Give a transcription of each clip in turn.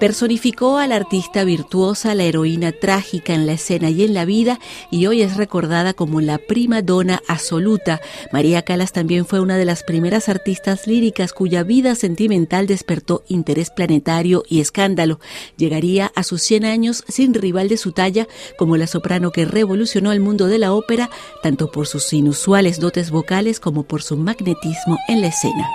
Personificó a la artista virtuosa, la heroína trágica en la escena y en la vida, y hoy es recordada como la prima donna absoluta. María Calas también fue una de las primeras artistas líricas cuya vida sentimental despertó interés planetario y escándalo. Llegaría a sus 100 años sin rival de su talla, como la soprano que revolucionó el mundo de la ópera, tanto por sus inusuales dotes vocales como por su magnetismo en la escena.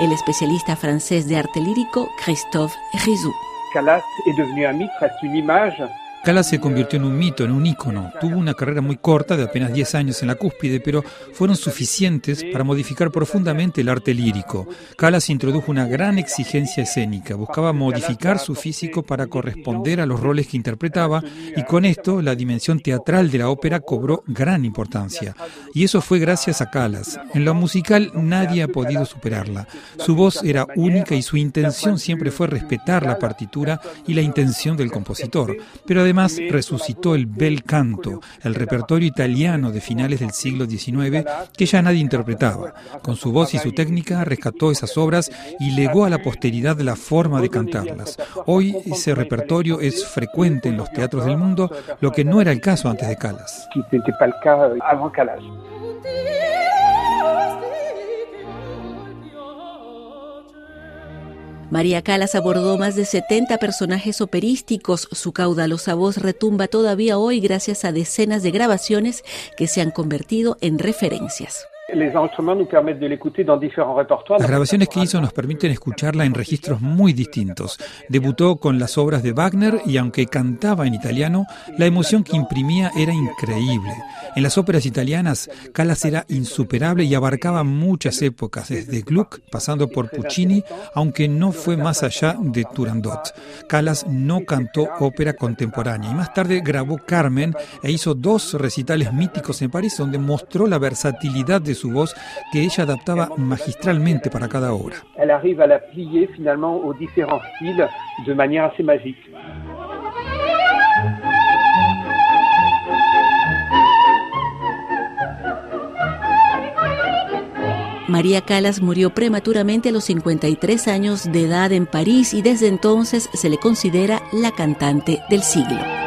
El especialista francés de arte lírico Christophe Rizou. Calas est devenu un mythe, reste une image Calas se convirtió en un mito, en un ícono. Tuvo una carrera muy corta, de apenas 10 años en la cúspide, pero fueron suficientes para modificar profundamente el arte lírico. Calas introdujo una gran exigencia escénica, buscaba modificar su físico para corresponder a los roles que interpretaba y con esto la dimensión teatral de la ópera cobró gran importancia. Y eso fue gracias a Calas. En lo musical nadie ha podido superarla. Su voz era única y su intención siempre fue respetar la partitura y la intención del compositor. Pero además resucitó el bel canto, el repertorio italiano de finales del siglo XIX que ya nadie interpretaba. Con su voz y su técnica rescató esas obras y legó a la posteridad la forma de cantarlas. Hoy ese repertorio es frecuente en los teatros del mundo, lo que no era el caso antes de Calas. María Calas abordó más de 70 personajes operísticos. Su caudalosa voz retumba todavía hoy gracias a decenas de grabaciones que se han convertido en referencias. Las grabaciones que hizo nos permiten escucharla en registros muy distintos. Debutó con las obras de Wagner y aunque cantaba en italiano, la emoción que imprimía era increíble. En las óperas italianas, Callas era insuperable y abarcaba muchas épocas, desde Gluck pasando por Puccini, aunque no fue más allá de Turandot. Callas no cantó ópera contemporánea y más tarde grabó Carmen e hizo dos recitales míticos en París donde mostró la versatilidad de su voz que ella adaptaba magistralmente para cada obra. Elle arrive à la plier finalement aux différents styles de manière assez magique. María Calas murió prematuramente a los 53 años de edad en París y desde entonces se le considera la cantante del siglo.